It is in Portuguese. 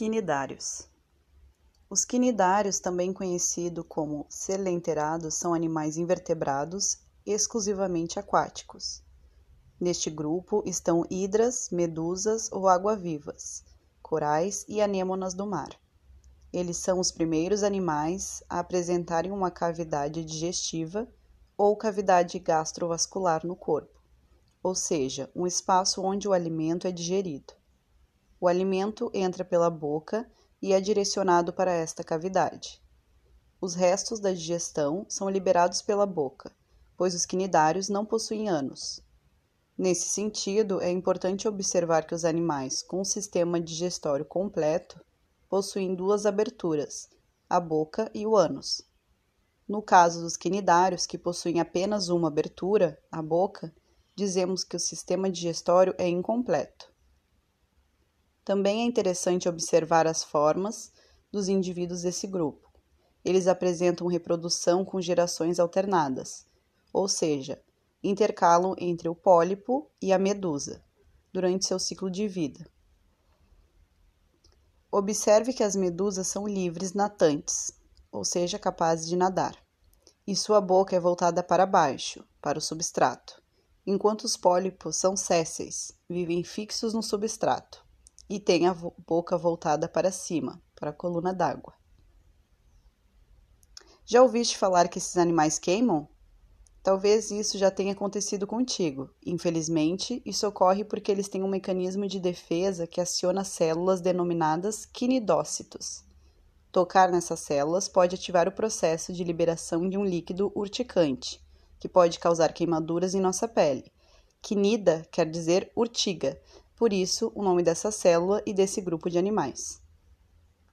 Quinidários. Os quinidários, também conhecidos como selenterados, são animais invertebrados exclusivamente aquáticos. Neste grupo estão hidras, medusas ou água-vivas, corais e anêmonas do mar. Eles são os primeiros animais a apresentarem uma cavidade digestiva ou cavidade gastrovascular no corpo, ou seja, um espaço onde o alimento é digerido. O alimento entra pela boca e é direcionado para esta cavidade. Os restos da digestão são liberados pela boca, pois os quinidários não possuem ânus. Nesse sentido, é importante observar que os animais com um sistema digestório completo possuem duas aberturas, a boca e o ânus. No caso dos quinidários, que possuem apenas uma abertura, a boca, dizemos que o sistema digestório é incompleto. Também é interessante observar as formas dos indivíduos desse grupo. Eles apresentam reprodução com gerações alternadas, ou seja, intercalam entre o pólipo e a medusa durante seu ciclo de vida. Observe que as medusas são livres natantes, ou seja, capazes de nadar, e sua boca é voltada para baixo, para o substrato, enquanto os pólipos são sésseis, vivem fixos no substrato e tem a boca voltada para cima, para a coluna d'água. Já ouviste falar que esses animais queimam? Talvez isso já tenha acontecido contigo. Infelizmente, isso ocorre porque eles têm um mecanismo de defesa que aciona células denominadas quinidócitos. Tocar nessas células pode ativar o processo de liberação de um líquido urticante, que pode causar queimaduras em nossa pele. Quinida quer dizer urtiga, por isso o nome dessa célula e desse grupo de animais.